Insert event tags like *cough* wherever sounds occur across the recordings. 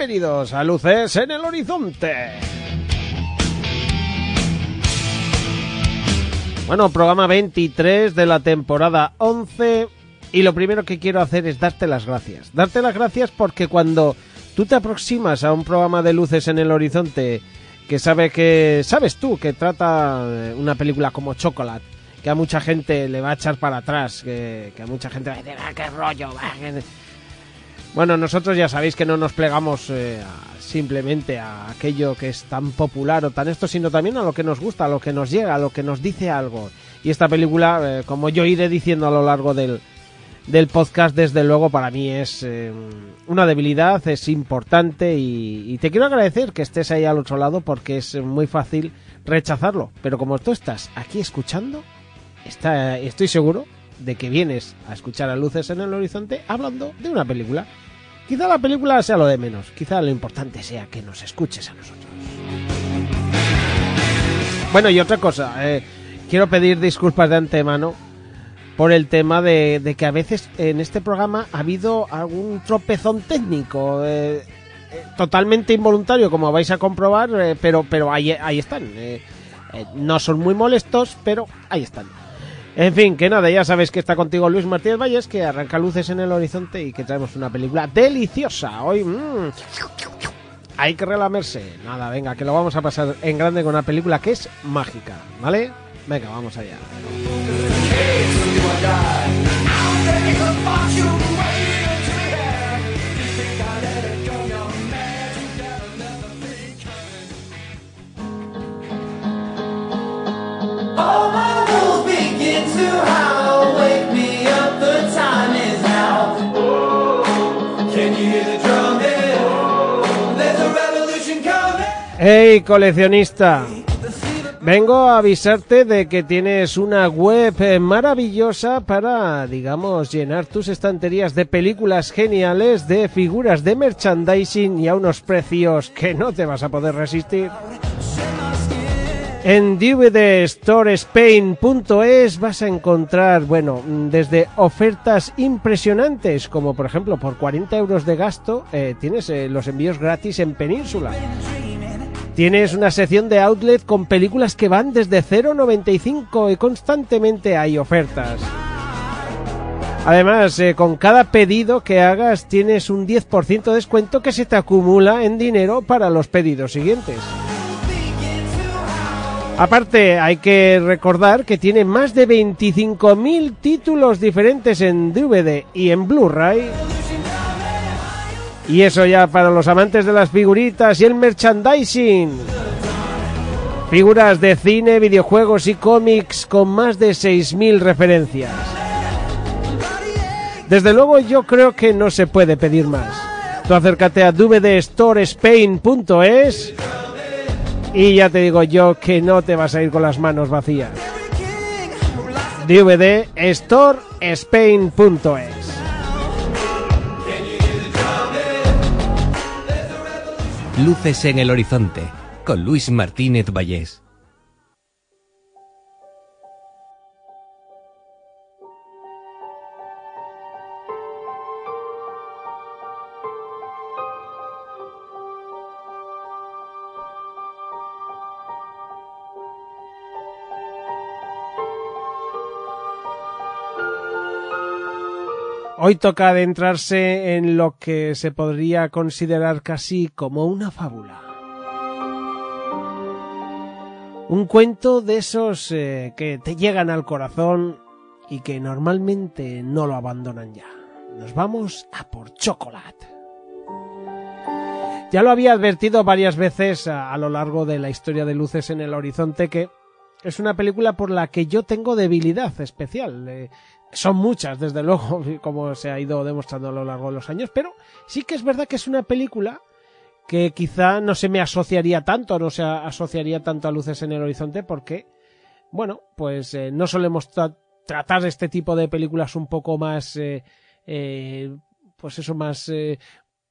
Bienvenidos a Luces en el Horizonte. Bueno, programa 23 de la temporada 11 y lo primero que quiero hacer es darte las gracias. Darte las gracias porque cuando tú te aproximas a un programa de Luces en el Horizonte que sabe que sabes tú que trata eh, una película como Chocolate, que a mucha gente le va a echar para atrás, que, a mucha gente va a decir, ah, qué rollo, va, que-". Bueno, nosotros ya sabéis que no nos plegamos eh, simplemente a aquello que es tan popular o tan esto, sino también a lo que nos gusta, a lo que nos llega, a lo que nos dice algo. Y esta película, eh, como yo iré diciendo a lo largo del, del podcast, desde luego para mí es eh, una debilidad, es importante y, y te quiero agradecer que estés ahí al otro lado porque es muy fácil rechazarlo. Pero como tú estás aquí escuchando, está, estoy seguro de que vienes a escuchar a luces en el horizonte hablando de una película. Quizá la película sea lo de menos, quizá lo importante sea que nos escuches a nosotros. Bueno, y otra cosa, eh, quiero pedir disculpas de antemano por el tema de, que a veces en este programa ha habido algún tropezón técnico. eh, eh, totalmente involuntario, como vais a comprobar, pero, pero ahí, ahí están. no son muy molestos, pero ahí están. En fin, que nada, ya sabéis que está contigo Luis Martínez Valles, que arranca luces en el horizonte y que traemos una película deliciosa. Hoy, mm, hay que relamerse. Nada, venga, que lo vamos a pasar en grande con una película que es mágica, ¿vale? Venga, vamos allá. Hey, coleccionista. Vengo a avisarte de que tienes una web eh, maravillosa para, digamos, llenar tus estanterías de películas geniales, de figuras de merchandising y a unos precios que no te vas a poder resistir. En dvdstorespain.es vas a encontrar, bueno, desde ofertas impresionantes, como por ejemplo por 40 euros de gasto eh, tienes eh, los envíos gratis en Península. Tienes una sección de outlet con películas que van desde 0,95 y constantemente hay ofertas. Además, eh, con cada pedido que hagas tienes un 10% de descuento que se te acumula en dinero para los pedidos siguientes. Aparte, hay que recordar que tiene más de 25.000 títulos diferentes en DVD y en Blu-ray. Y eso ya para los amantes de las figuritas y el merchandising. Figuras de cine, videojuegos y cómics con más de 6.000 referencias. Desde luego yo creo que no se puede pedir más. Tú acércate a dvdstorespain.es y ya te digo yo que no te vas a ir con las manos vacías. dvdstorespain.es Luces en el horizonte con Luis Martínez Vallés. Hoy toca adentrarse en lo que se podría considerar casi como una fábula. Un cuento de esos eh, que te llegan al corazón y que normalmente no lo abandonan ya. Nos vamos a por chocolate. Ya lo había advertido varias veces a, a lo largo de la historia de Luces en el Horizonte que es una película por la que yo tengo debilidad especial. Eh, son muchas, desde luego, *laughs* como se ha ido demostrando a lo largo de los años, pero sí que es verdad que es una película que quizá no se me asociaría tanto, no se asociaría tanto a Luces en el Horizonte, porque, bueno, pues eh, no solemos tra- tratar este tipo de películas un poco más, eh, eh, pues eso, más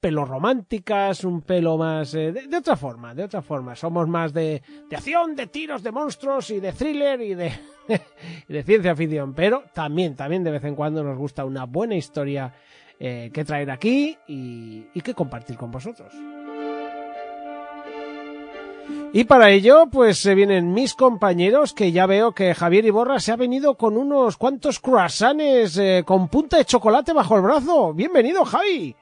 pelo románticas, un pelo más eh, de, otra forma, de otra forma. Somos más de, de acción, de tiros, de monstruos y de thriller y de, *laughs* de ciencia ficción, pero también, también de vez en cuando nos gusta una buena historia eh, que traer aquí y, y que compartir con vosotros. Y para ello, pues se vienen mis compañeros, que ya veo que Javier Iborra se ha venido con unos cuantos croissants eh, con punta de chocolate bajo el brazo. Bienvenido, Javi.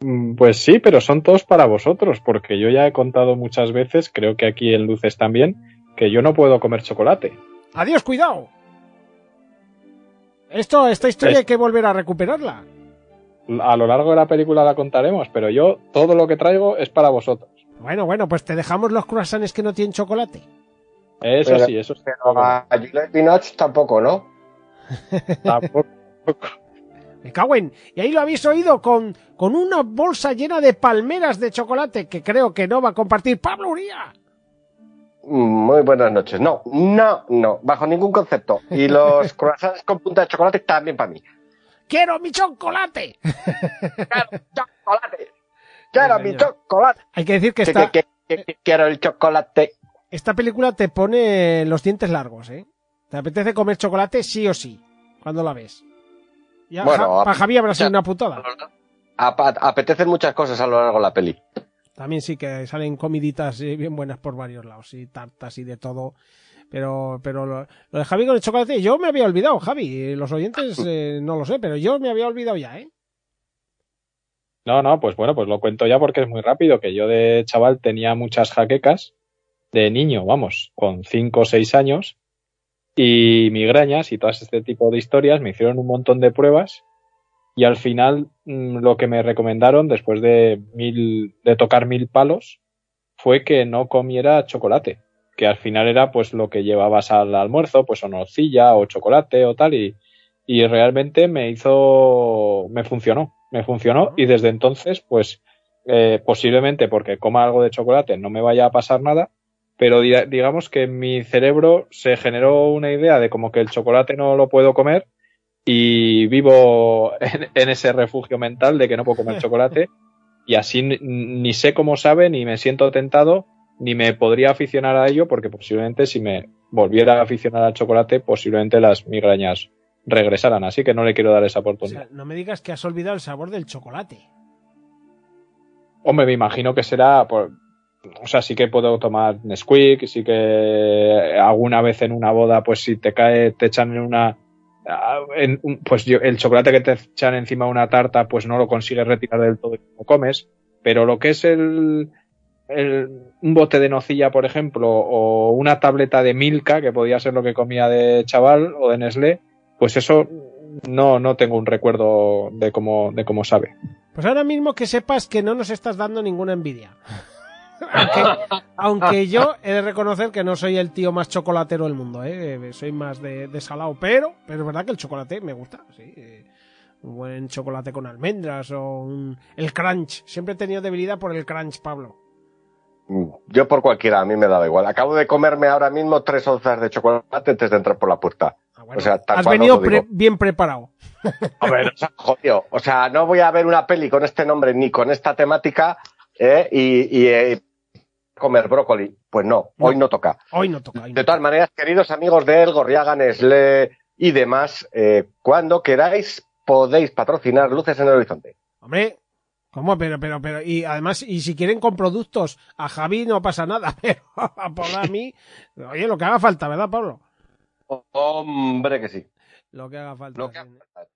Mm, Pues sí, pero son todos para vosotros, porque yo ya he contado muchas veces, creo que aquí en Luces también, que yo no puedo comer chocolate. Adiós, cuidado. Esto, esta historia Es- hay que volver a recuperarla. A lo largo de la película la contaremos, pero yo todo lo que traigo es para vosotros. Bueno, bueno, pues te dejamos los croissants que no tienen chocolate. Eso Pero- sí, eso sí. A Juliette Binoche tampoco, ¿no? *laughs* Tampoco- Me cago en. Y ahí lo habéis oído con, con una bolsa llena de palmeras de chocolate que creo que no va a compartir Pablo Uría. Muy buenas noches. No, no, no, bajo ningún concepto. Y los *laughs* croissants con punta de chocolate también para mí. ¡Quiero mi chocolate! *laughs* ¡Quiero chocolate! ¡Quiero Sí, mi chocolate! Hay que decir que esta, que- que- que quiero el chocolate. esta película te pone los dientes largos, ¿eh? Te apetece comer chocolate sí o sí, cuando la ves. Ya, Bueno, para Javi habrá sido una putada. Apetecen muchas cosas a lo largo de la peli. También sí que salen comiditas eh, bien buenas por varios lados, y tartas y de todo. Pero, pero lo, lo de Javi con el chocolate, yo me había olvidado, Javi. Los oyentes *laughs* eh, no lo sé, pero yo me había olvidado ya, ¿eh? No, no, pues bueno, pues lo cuento ya porque es muy rápido, que yo de chaval tenía muchas jaquecas, de niño, vamos, con 5 o 6 años, y migrañas y todas este tipo de historias, me hicieron un montón de pruebas, y al final mm, lo que me recomendaron, después de mil, de tocar mil palos, fue que no comiera chocolate, que al final era pues lo que llevabas al almuerzo, pues o nocilla o chocolate o tal, y, y realmente me hizo, me funcionó, me funcionó y desde entonces pues eh, posiblemente porque coma algo de chocolate no me vaya a pasar nada, pero di- digamos que en mi cerebro se generó una idea de como que el chocolate no lo puedo comer y vivo *laughs* en, en ese refugio mental de que no puedo comer chocolate y así ni, sé cómo sabe, ni me siento tentado, ni me podría aficionar a ello porque posiblemente si me volviera a aficionar al chocolate posiblemente las migrañas regresaran, así que no le quiero dar esa O oportunidad. sea, no me digas que has olvidado el sabor del chocolate. Hombre, me imagino que será por. O sea, sí que puedo tomar Nesquik, sí que alguna vez en una boda, pues si te cae, te echan en una. ah, en pues yo, el chocolate que te echan encima de una tarta, pues no lo consigues retirar del todo y lo comes. Pero lo que es el, el- un bote de nocilla, por ejemplo, o una tableta de Milka, que podía ser lo que comía de chaval, o de Nestlé, pues eso no, no tengo un recuerdo de cómo, de cómo sabe. Pues ahora mismo que sepas que no nos estás dando ninguna envidia. Aunque, *laughs* aunque yo he de reconocer que no soy el tío más chocolatero del mundo, ¿eh? soy más de, de salado, pero, pero es verdad que el chocolate me gusta, sí. eh, Un buen chocolate con almendras o un- el crunch. Siempre he tenido debilidad por el crunch, Pablo. Mm, Yo por cualquiera, a mí me daba igual. Acabo de comerme ahora mismo tres onzas de chocolate antes de entrar por la puerta. Ah, bueno, O sea, tal has venido pre- bien preparado. A ver, o sea, jodido. O sea, no voy a ver una peli con este nombre ni con esta temática ¿eh? y, y, eh, comer brócoli. Pues no, hoy no toca. Hoy no toca. hoy no De todas maneras, queridos amigos de El Gorriaga, Nestlé y demás, eh, cuando queráis podéis patrocinar Luces en el Horizonte. Hombre, ¿cómo? Pero, pero, pero, y además, y si quieren con productos, a Javi no pasa nada, *laughs* pero a Pablo a mí, oye, lo que haga falta, ¿verdad, Pablo? Hombre que sí. Lo que haga falta. Lo que sí.